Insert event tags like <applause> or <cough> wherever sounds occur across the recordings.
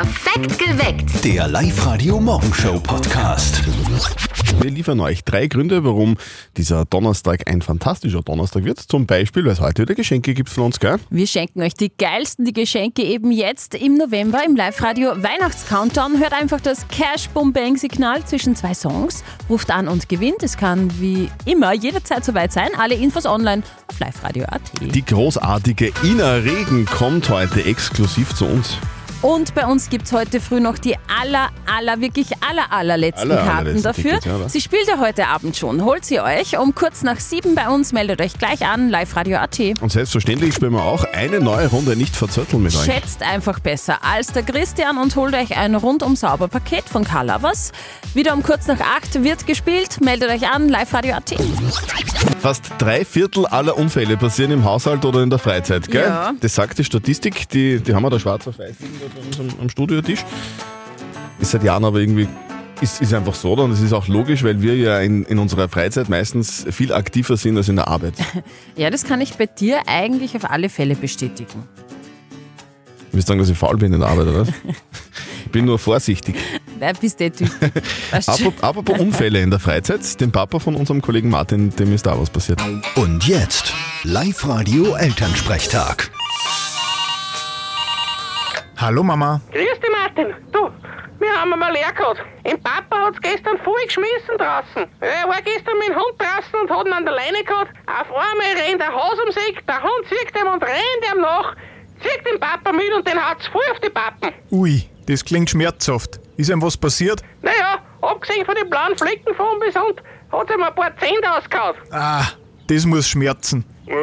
Perfekt geweckt. Der Live-Radio-Morgenshow-Podcast. Wir liefern euch drei Gründe, warum dieser Donnerstag ein fantastischer Donnerstag wird. Zum Beispiel, weil es heute wieder Geschenke gibt von uns, gell? Wir schenken euch die geilsten die Geschenke eben jetzt im November im Live-Radio Weihnachts-Countdown. Hört einfach das Cash-Bum-Bang-Signal zwischen zwei Songs, ruft an und gewinnt. Es kann wie immer jederzeit soweit sein. Alle Infos online auf liveradio.at. Die großartige Ina Regen kommt heute exklusiv zu uns. Und bei uns gibt es heute früh noch die aller, aller, wirklich aller, allerletzten Aller, Karten allerletzten dafür. Tickets, ja, sie spielt ja heute Abend schon. Holt sie euch um kurz nach sieben bei uns. Meldet euch gleich an, liveradio.at. Und selbstverständlich spielen wir auch eine neue Runde nicht verzötteln mit euch. Schätzt einfach besser als der Christian und holt euch ein rundum sauber Paket von Lovers. Wieder um kurz nach acht wird gespielt. Meldet euch an, liveradio.at. Fast drei Viertel aller Unfälle passieren im Haushalt oder in der Freizeit, gell? Ja. Das sagt die Statistik, die, die haben wir da schwarz auf weiß bei uns am, am Studiotisch. Ist seit Jahren aber irgendwie, ist, ist einfach so, und es ist auch logisch, weil wir ja in, in unserer Freizeit meistens viel aktiver sind als in der Arbeit. <laughs> Ja, das kann ich bei dir eigentlich auf alle Fälle bestätigen. Willst du sagen, dass ich faul bin in der Arbeit, oder was? <laughs> Ich bin nur vorsichtig. Wer bist du tüchtig? <laughs> Apropos, apropos Unfälle in der Freizeit, dem Papa von unserem Kollegen Martin, dem ist da was passiert. Und jetzt Live-Radio-Elternsprechtag. Hallo Mama. Grüß dich, Martin. Du, wir haben einmal leer gehabt. Im Papa hat's gestern voll geschmissen draußen. Er war gestern mit dem Hund draußen und hat ihn an der Leine gehabt. Auf einmal rennt ein Haus um sich, der Hund zieht ihm und rennt ihm nach, zieht den Papa mit und den haut's voll auf die Pappen. Ui, das klingt schmerzhaft. Ist ihm was passiert? Naja, abgesehen von den blauen Flecken von bis und hat's ihm ein paar Zähne ausgehauen. Ah, das muss schmerzen. Ja,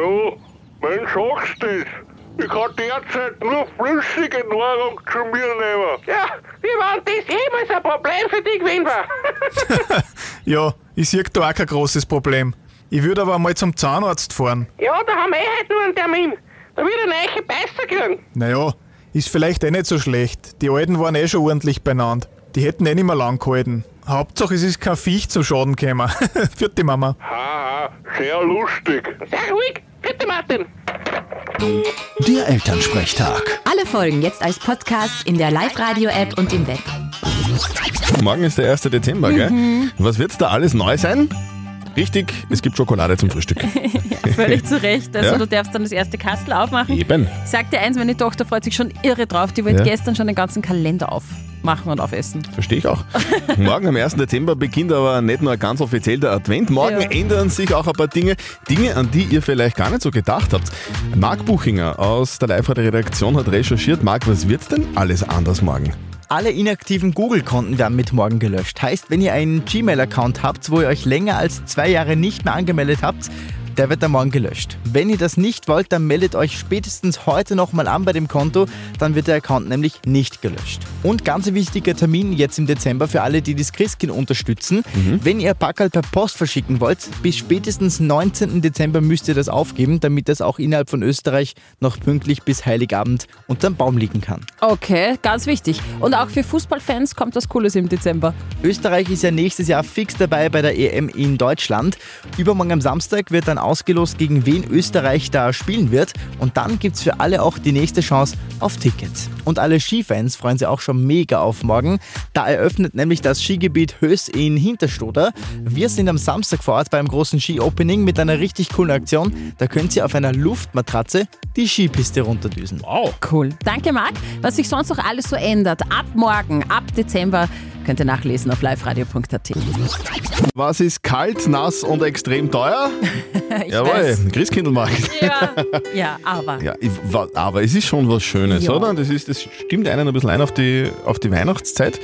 wenn sagst das. Ich kann derzeit nur flüssige Nahrung zu mir nehmen. Ja, wie wenn das jemals ein Problem für dich gewesen war. <laughs> Ja, ich sehe da auch kein großes Problem. Ich würde aber mal zum Zahnarzt fahren. ja, da haben wir eh heute nur einen Termin. Da wird ein neue Beißer kriegen. Naja, ist vielleicht eh nicht so schlecht. Die Alten waren eh schon ordentlich beieinander. Die hätten eh nicht mehr lang gehalten. Hauptsache es ist kein Viech zum Schaden gekommen. <laughs> Vierte Mama. Haha, sehr lustig. Sehr ruhig. Bitte, Martin. Der Elternsprechtag. Alle Folgen jetzt als Podcast in der Live-Radio-App und im Web. Morgen ist der 1. Dezember, gell? Was wird da alles neu sein? Richtig, es gibt Schokolade zum Frühstück. <laughs> Völlig zu Recht. Also Ja. du darfst dann das erste Kastel aufmachen. Eben. Ich sag dir eins, meine Tochter freut sich schon irre drauf. Die wollte Ja. gestern schon den ganzen Kalender aufmachen und aufessen. Verstehe ich auch. <laughs> Morgen am 1. Dezember beginnt aber nicht nur ganz offiziell der Advent. Morgen Ja. ändern sich auch ein paar Dinge. Dinge, an die ihr vielleicht gar nicht so gedacht habt. Marc Buchinger aus der Live-Radio-Redaktion hat recherchiert. Marc, was wird denn alles anders morgen? Alle inaktiven Google-Konten werden mit morgen gelöscht. Heißt, wenn ihr einen Gmail-Account habt, wo ihr euch länger als zwei Jahre nicht mehr angemeldet habt, der wird dann morgen gelöscht. Wenn ihr das nicht wollt, dann meldet euch spätestens heute nochmal an bei dem Konto, dann wird der Account nämlich nicht gelöscht. Und ganz ein wichtiger Termin jetzt im Dezember für alle, die das Christkind unterstützen. Wenn ihr Packerl per Post verschicken wollt, bis spätestens 19. Dezember müsst ihr das aufgeben, damit das auch innerhalb von Österreich noch pünktlich bis Heiligabend unterm Baum liegen kann. Okay, ganz wichtig. Und auch für Fußballfans kommt was Cooles im Dezember. Österreich ist ja nächstes Jahr fix dabei bei der EM in Deutschland. Übermorgen am Samstag wird dann ausgelost, gegen wen Österreich da spielen wird. Und dann gibt's für alle auch die nächste Chance auf Tickets. Und alle Skifans freuen sich auch schon mega auf morgen. Da eröffnet nämlich das Skigebiet Höß in Hinterstoder. Wir sind am Samstag vor Ort beim großen Ski-Opening mit einer richtig coolen Aktion. Da könnt ihr auf einer Luftmatratze die Skipiste runterdüsen. Wow. Cool. Danke, Marc. Was sich sonst noch alles so ändert, ab morgen, ab Dezember, könnt ihr nachlesen auf liveradio.at. Was ist kalt, nass und extrem teuer? <laughs> Ich Jawohl, weiß. Christkindlmarkt. Ja, <laughs> ja, aber. Ja, ich, aber es ist schon was Schönes, Ja. oder? Das, ist, das stimmt einen ein bisschen ein auf die, auf die Weihnachtszeit.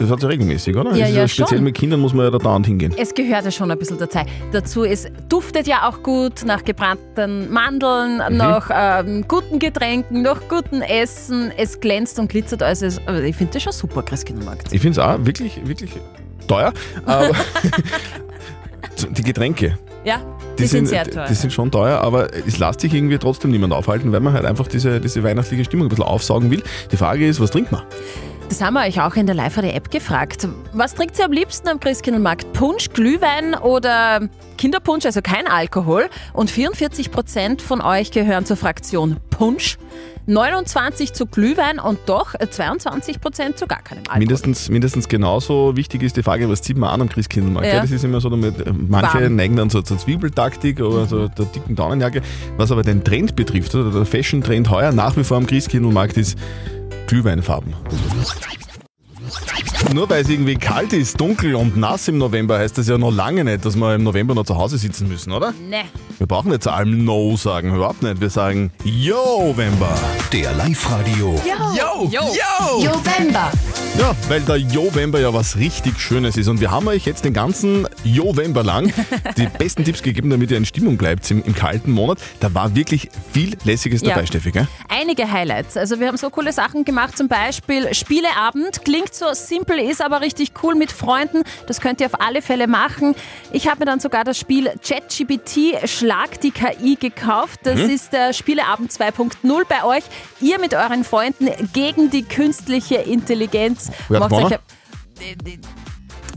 Das hat ja regelmäßig, oder? Ja, ja, speziell schon. mit Kindern muss man ja da dauernd hingehen. Es gehört ja schon ein bisschen dazu. dazu. Es duftet ja auch gut nach gebrannten Mandeln, Mhm. nach ähm, guten Getränken, nach gutem Essen. Es glänzt und glitzert. Also es, also ich finde das schon super, Christkindlmarkt. Ich finde es auch wirklich, wirklich teuer. Aber <laughs> die Getränke, Ja, die, sind, sehr teuer. Die sind schon teuer, aber es lässt sich irgendwie trotzdem niemand aufhalten, weil man halt einfach diese, diese weihnachtliche Stimmung ein bisschen aufsaugen will. Die Frage ist, was trinkt man? Das haben wir euch auch in der Live-Radio-App gefragt. Was trinkt ihr am liebsten am Christkindlmarkt? Punsch, Glühwein oder Kinderpunsch, also kein Alkohol? Und 44% von euch gehören zur Fraktion Punsch, 29% zu Glühwein und doch 22% zu gar keinem Alkohol. Mindestens, mindestens genauso wichtig ist die Frage, was zieht man an am Christkindlmarkt? Ja. Das ist immer so, damit, manche Warm. neigen dann so zur Zwiebeltaktik oder so der dicken Daunenjacke. Was aber den Trend betrifft, oder der Fashion-Trend heuer nach wie vor am Christkindlmarkt ist Glühweinfarben. Nur weil es irgendwie kalt ist, dunkel und nass im November, heißt das ja noch lange nicht, dass wir im November noch zu Hause sitzen müssen, oder? Ne. Wir brauchen nicht zu allem No sagen, überhaupt nicht. Wir sagen Yo-Vember. Der Live-Radio Yo! Yo! November. Ja, weil der Jovember ja was richtig Schönes ist. Und wir haben euch jetzt den ganzen Jovember lang <laughs> die besten Tipps gegeben, damit ihr in Stimmung bleibt im, im kalten Monat. Da war wirklich viel Lässiges Ja. dabei, Steffi, gell? Einige Highlights. Also wir haben so coole Sachen gemacht, zum Beispiel Spieleabend. Klingt so simpel, ist aber richtig cool mit Freunden. Das könnt ihr auf alle Fälle machen. Ich habe mir dann sogar das Spiel ChatGPT Schlag die KI gekauft. Das ist der Spieleabend 2.0 bei euch. Ihr mit euren Freunden gegen die künstliche Intelligenz. Wer hat gewonnen? ein-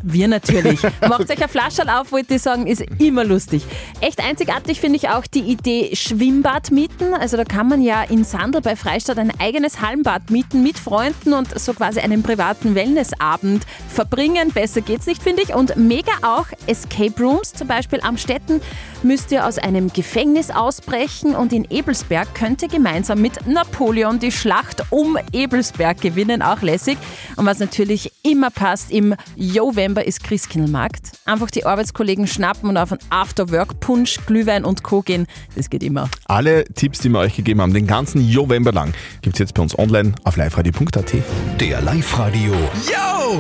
wir natürlich. <laughs> Macht euch ein Flascherl auf, wollte ich sagen, ist immer lustig. Echt einzigartig finde ich auch die Idee Schwimmbad mieten. Also da kann man ja in Sandel bei Freistadt ein eigenes Hallenbad mieten mit Freunden und so quasi einen privaten Wellnessabend verbringen. Besser geht's nicht, finde ich. Und mega auch Escape Rooms, zum Beispiel am Städten müsst ihr aus einem Gefängnis ausbrechen und in Ebelsberg könnt ihr gemeinsam mit Napoleon die Schlacht um Ebelsberg gewinnen. Auch lässig. Und was natürlich immer passt im November ist Christkindlmarkt. Einfach die Arbeitskollegen schnappen und auf einen After-Work-Punsch, Glühwein und Co. gehen. Das geht immer. Alle Tipps, die wir euch gegeben haben, den ganzen Jovember lang, gibt's jetzt bei uns online auf liveradio.at. Der Live-Radio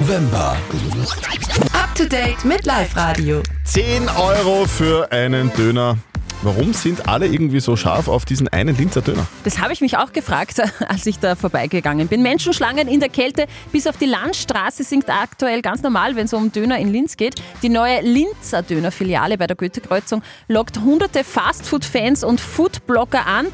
Vember. Up to date mit Live-Radio. 10 Euro für einen Döner. Warum sind alle irgendwie so scharf auf diesen einen Linzer Döner? Das habe ich mich auch gefragt, <laughs> als ich da vorbeigegangen bin. Menschenschlangen in der Kälte bis auf die Landstraße sind aktuell ganz normal, wenn es um Döner in Linz geht. Die neue Linzer Dönerfiliale bei der Goethe-Kreuzung lockt hunderte Fastfood-Fans und Foodblogger an,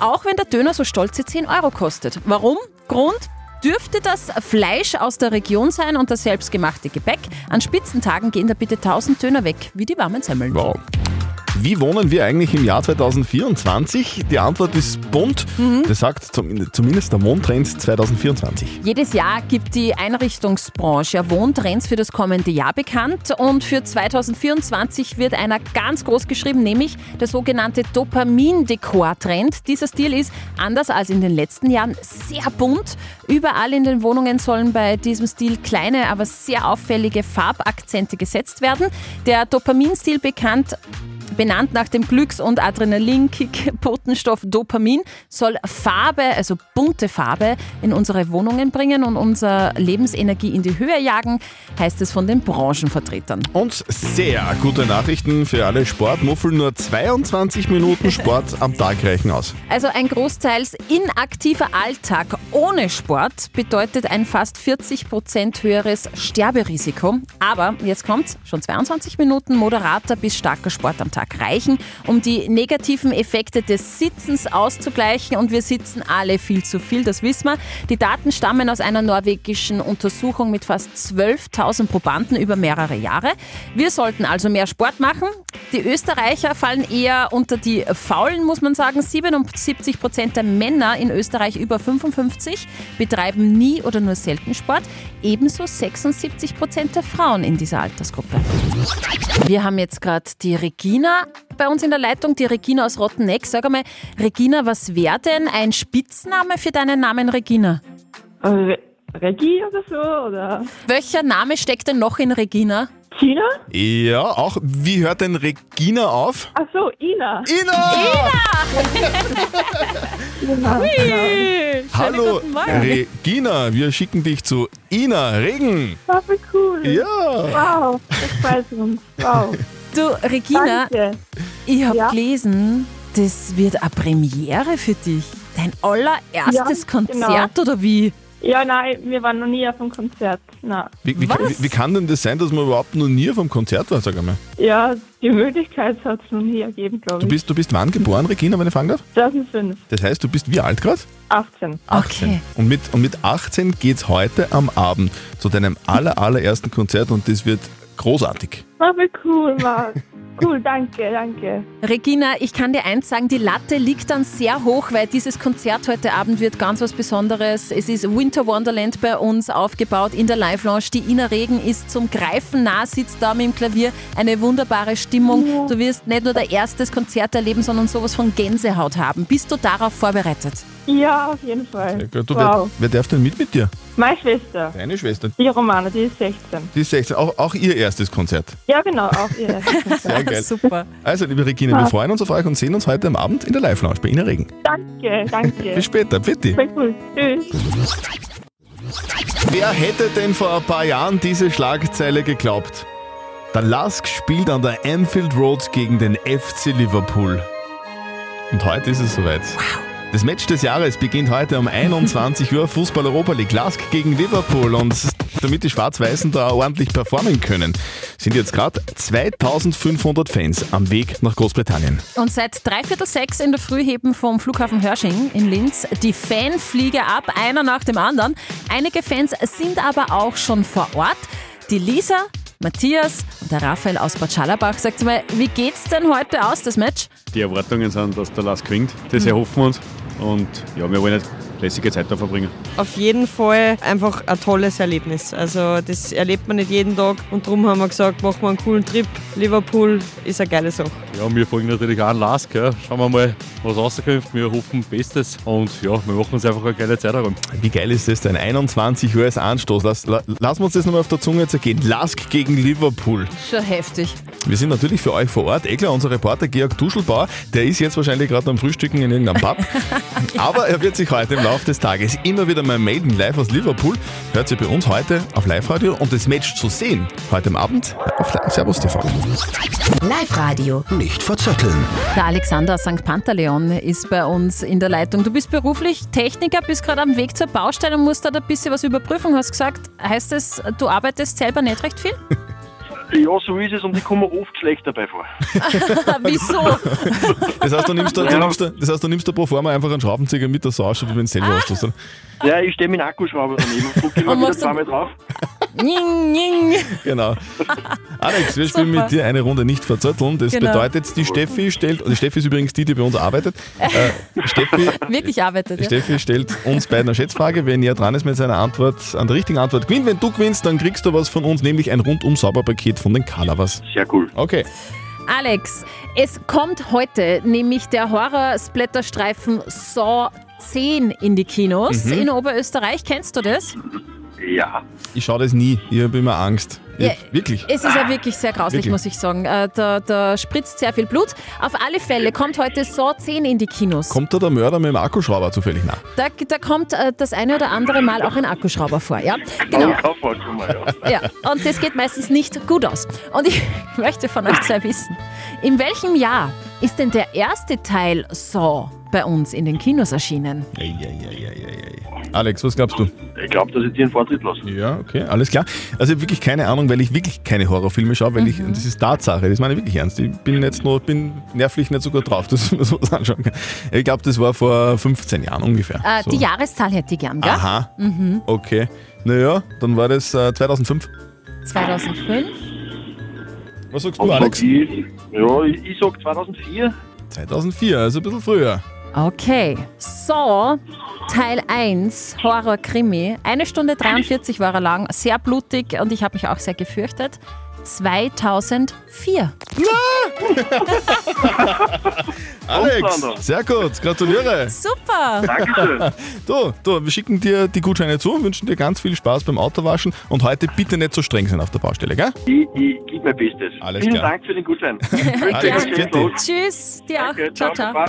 auch wenn der Döner so stolze 10 Euro kostet. Warum? Grund? Dürfte das Fleisch aus der Region sein und das selbstgemachte Gebäck? An Spitzentagen gehen da bitte 1000 Döner weg, wie die warmen Semmeln. Wow. Wie wohnen wir eigentlich im Jahr 2024? Die Antwort ist bunt. Das sagt zum, zumindest der Mondtrend 2024. Jedes Jahr gibt die Einrichtungsbranche ja Wohntrends für das kommende Jahr bekannt und für 2024 wird einer ganz groß geschrieben, nämlich der sogenannte Dopamin-Dekor-Trend. Dieser Stil ist anders als in den letzten Jahren sehr bunt. Überall in den Wohnungen sollen bei diesem Stil kleine, aber sehr auffällige Farbakzente gesetzt werden. Der Dopamin-Stil bekannt Benannt nach dem Glücks- und Adrenalinkick-Botenstoff Dopamin soll Farbe, also bunte Farbe, in unsere Wohnungen bringen und unsere Lebensenergie in die Höhe jagen, heißt es von den Branchenvertretern. Und sehr gute Nachrichten für alle Sportmuffel. Nur 22 Minuten Sport am Tag reichen aus. Also ein großteils inaktiver Alltag ohne Sport bedeutet ein fast 40% höheres Sterberisiko. Aber jetzt kommt's, schon 22 Minuten moderater bis starker Sport am Tag reichen, um die negativen Effekte des Sitzens auszugleichen. Und wir sitzen alle viel zu viel, das wissen wir. Die Daten stammen aus einer norwegischen Untersuchung mit fast 12.000 Probanden über mehrere Jahre. Wir sollten also mehr Sport machen. Die Österreicher fallen eher unter die Faulen, muss man sagen. 77 Prozent der Männer in Österreich über 55 betreiben nie oder nur selten Sport. Ebenso 76 Prozent der Frauen in dieser Altersgruppe. Wir haben jetzt gerade die Regina bei uns in der Leitung, die Regina aus Rotteneck. Sag einmal, Regina, was wäre denn ein Spitzname für deinen Namen Regina? Re Regie oder so? Oder Welcher Name steckt denn noch in Regina? Tina? Ja, auch. Wie hört denn Regina auf? Ach so, Ina. Ina! <laughs> Genau. Hallo, guten Morgen. Regina. Wir schicken dich zu Ina Regen. War voll cool. Ja. Wow, das freut uns. Wow. Du, Regina, Danke. ich habe Ja. gelesen, das wird eine Premiere für dich. Dein allererstes Ja, genau. Konzert oder wie? Ja, nein, wir waren noch nie auf einem Konzert. Nein. Wie, wie, kann- wie, wie kann denn das sein, dass man überhaupt noch nie vom Konzert war, sag einmal? Ja, die Möglichkeit hat es noch nie ergeben, glaube Du ich. bist, du bist wann geboren, Regina, wenn ich fragen darf? 2005, Das heißt, du bist wie alt gerade? 18. Okay. Und mit, und mit 18 geht's heute am Abend zu deinem aller, allerersten Konzert und das wird großartig. Oh, wie cool, Marc. Cool, danke, danke. Regina, ich kann dir eins sagen, die Latte liegt dann sehr hoch, weil dieses Konzert heute Abend wird ganz was Besonderes. Es ist Winter Wonderland bei uns aufgebaut in der Live-Lounge. Die Ina Regen ist zum Greifen nah, sitzt da mit dem Klavier. Eine wunderbare Stimmung. Du wirst nicht nur dein erstes Konzert erleben, sondern sowas von Gänsehaut haben. Bist du darauf vorbereitet? Ja, auf jeden Fall. Ja, Du, wow. wer, wer darf denn mit mit dir? Meine Schwester, Deine Schwester. die Romana, die ist 16. Die ist 16. Auch, auch ihr erstes Konzert. Ja, genau, auch ihr. <laughs> Sehr geil. Super. Also, liebe Regina, wir freuen uns auf euch und sehen uns heute am Abend in der Live-Lounge bei Ina Regen. danke, danke. Bis später, bitte. Voll cool. Tschüss. Wer hätte denn vor ein paar Jahren diese Schlagzeile geglaubt? Der Lask spielt an der Anfield Road gegen den FC Liverpool. Und heute ist es soweit. Das Match des Jahres beginnt heute um 21 Uhr Fußball Europa League Lask gegen Liverpool und damit die Schwarz-Weißen da ordentlich performen können, sind jetzt gerade 2500 Fans am Weg nach Großbritannien. Und seit dreiviertel sechs in der Früh heben vom Flughafen Hörsching in Linz die Fanflieger ab, einer nach dem anderen. Einige Fans sind aber auch schon vor Ort. Die Lisa, Matthias und der Raphael aus Bad Schallerbach. Sagt mal, wie geht's denn heute aus, das Match? Die Erwartungen sind, dass der Lask gewinnt. Das erhoffen wir uns. Und ja, wir wollen eine lässige Zeit da verbringen. Auf jeden Fall einfach ein tolles Erlebnis. Also das erlebt man nicht jeden Tag und darum haben wir gesagt, machen wir einen coolen Trip. Liverpool ist eine geile Sache. Ja, wir folgen natürlich auch an Lask. Ja. Schauen wir mal, was rauskommt. Wir hoffen Bestes. Und ja, wir machen uns einfach eine geile Zeit herum. Wie geil ist das denn? 21 Uhr als Anstoß. Lass, la, lassen wir uns das nochmal auf der Zunge zergehen. Lask gegen Liverpool. Schon heftig. Wir sind natürlich für euch vor Ort. Eh klar, unser Reporter Georg Tuschelbauer, der ist jetzt wahrscheinlich gerade am Frühstücken in irgendeinem Pub. <laughs> Aber er wird sich heute im Laufe des Tages immer wieder mal melden, live aus Liverpool. Hört ihr bei uns heute auf Live-Radio und das Match zu sehen, heute Abend auf Servus TV. Live-Radio. Nicht verzetteln. Der Alexander aus St. Pantaleon ist bei uns in der Leitung. Du bist beruflich Techniker, bist gerade am Weg zur Baustelle und musst da ein bisschen was überprüfen. Hast gesagt, heißt das, du arbeitest selber nicht recht viel? <laughs> Ja, so ist es und ich komme mir oft schlecht dabei vor. <laughs> Wieso? <laughs> Das heißt, du nimmst da, du nimmst da, das heißt, du nimmst da pro forma einfach einen Schraubenzieher mit, der so ausschaut, wie wenn du selber hast. Oder? Ja, ich stehe mit dem Akkuschrauber daneben und gucke immer wieder zweimal drauf. Ning, ning. Genau. Alex, wir spielen Super. mit dir eine Runde nicht verzötteln. Das Genau. bedeutet, die Steffi stellt, die Steffi ist übrigens die, die bei uns arbeitet. Äh, Steffi, Wirklich arbeitet, ja. Steffi stellt uns beiden eine Schätzfrage. Wer näher dran ist mit seiner Antwort, an der richtigen Antwort gewinnt. Wenn du gewinnst, dann kriegst du was von uns, nämlich ein rundum sauber Paket von den Calavas. Sehr cool. Okay. Alex, es kommt heute nämlich der Horror-Splatterstreifen Saw 10 in die Kinos Mhm. in Oberösterreich. Kennst du das? Ja. Ich schaue das nie. Ich habe immer Angst. Ja, wirklich. Es ist ja wirklich sehr grauslich, Wirklich? muss ich sagen. Äh, Da, da spritzt sehr viel Blut. Auf alle Fälle kommt heute Saw 10 in die Kinos. Kommt da der Mörder mit dem Akkuschrauber zufällig nach? Da, da kommt äh, das eine oder andere Mal auch ein Akkuschrauber vor, ja? Genau. Ja. Ja, und das geht meistens nicht gut aus. Und ich <laughs> möchte von euch zwei wissen, in welchem Jahr ist denn der erste Teil Saw bei uns in den Kinos erschienen? Alex, was glaubst du? Ich glaube, dass ich dir einen Vortritt lasse. Ja, okay, alles klar. Also ich hab wirklich keine Ahnung, weil ich wirklich keine Horrorfilme schaue, weil ich, und das ist Tatsache, das meine ich wirklich ernst. Ich bin jetzt noch, bin nervlich nicht so gut drauf, <laughs> dass mir sowas anschauen kann. Ich glaube, das war vor 15 Jahren ungefähr. Äh, so. Die Jahreszahl hätte ich gern, gell? Aha, Mhm. okay. Naja, dann war das äh, 2005. 2005. Was sagst du, Alex? Ich, ja, ich, ich sag 2004. 2004, also ein bisschen früher. Okay. Saw, Teil 1, Horror-Krimi. Eine Stunde 43 war er lang, sehr blutig und ich habe mich auch sehr gefürchtet. 2004. Alex, sehr gut, gratuliere. Super. Dankeschön. <laughs> Du, du, wir schicken dir die Gutscheine zu, wünschen dir ganz viel Spaß beim Autowaschen und heute bitte nicht so streng sein auf der Baustelle, gell? Ich, ich gebe mein Bestes. Alles Vielen klar. Dank für den Gutschein. <laughs> Alex, bitte. Tschüss, dir auch. Danke, ciao, ciao.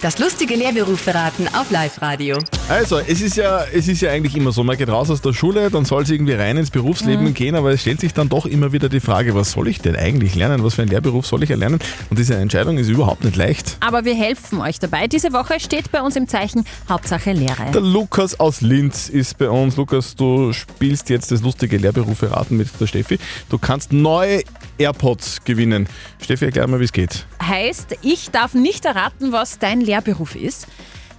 Das lustige Lehrberufberaten auf Live-Radio. Also, es ist ja, es ist ja eigentlich immer so, man geht raus aus der Schule, dann soll es irgendwie rein ins Berufsleben Mhm. gehen, aber es stellt sich dann doch immer immer wieder die Frage, was soll ich denn eigentlich lernen? Was für einen Lehrberuf soll ich erlernen? Und diese Entscheidung ist überhaupt nicht leicht. Aber wir helfen euch dabei. Diese Woche steht bei uns im Zeichen Hauptsache Lehre. Der Lukas aus Linz ist bei uns. Lukas, du spielst jetzt das lustige Lehrberufe raten mit der Steffi. Du kannst neue AirPods gewinnen. Steffi, erklär mal, wie es geht. Heißt, ich darf nicht erraten, was dein Lehrberuf ist.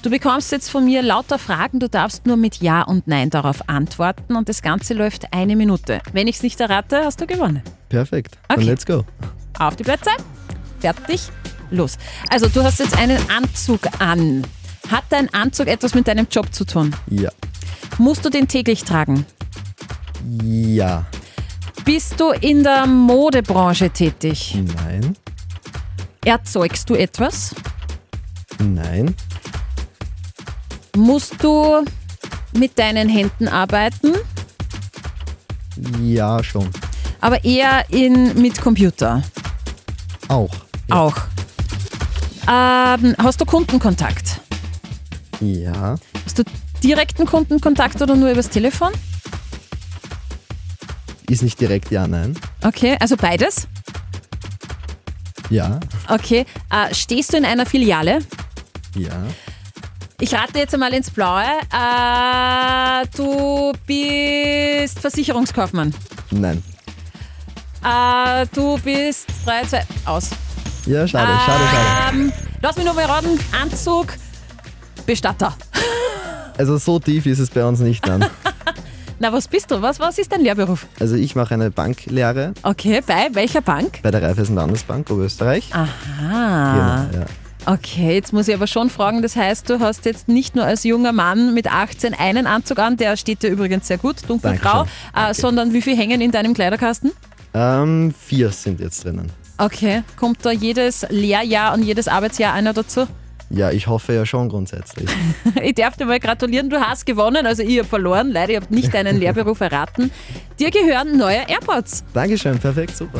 Du bekommst jetzt von mir lauter Fragen, du darfst nur mit Ja und Nein darauf antworten und das Ganze läuft eine Minute. Wenn ich es nicht errate, hast du gewonnen. Perfekt. Okay. Dann let's go. Auf die Plätze, fertig, los. Also du hast jetzt einen Anzug an. Hat dein Anzug etwas mit deinem Job zu tun? Ja. Musst du den täglich tragen? Ja. Bist du in der Modebranche tätig? Nein. Erzeugst du etwas? Nein. Musst du mit deinen Händen arbeiten, Ja, schon. aber eher in, mit Computer? Auch. Auch. Ähm, hast du Kundenkontakt? Ja. Hast du direkten Kundenkontakt oder nur übers Telefon? Ist nicht direkt ja, nein. Okay, also beides? Ja. Okay. Äh, stehst du in einer Filiale? Ja. Ich rate jetzt einmal ins Blaue. Äh, du bist Versicherungskaufmann. Nein. Äh, du bist 3, 2, aus. Ja, schade, schade, schade. Ähm, lass mich noch mal raten. Anzug, Bestatter. Also so tief ist es bei uns nicht dann. <laughs> Na, was bist du? Was, was ist dein Lehrberuf? Also ich mache eine Banklehre Okay, bei welcher Bank? bei der Raiffeisen Landesbank Oberösterreich. Aha. Genau, ja. Okay, jetzt muss ich aber schon fragen, das heißt, du hast jetzt nicht nur als junger Mann mit 18 einen Anzug an, der steht dir übrigens sehr gut, dunkelgrau, äh, sondern wie viel hängen in deinem Kleiderkasten? Ähm, vier sind jetzt drinnen. Okay, kommt da jedes Lehrjahr und jedes Arbeitsjahr einer dazu? Ja, ich hoffe ja schon grundsätzlich. <laughs> Ich darf dir mal gratulieren, du hast gewonnen, also ich habe verloren, leider, ich habe nicht deinen Lehrberuf erraten. Dir gehören neue AirPods. Dankeschön, perfekt, super.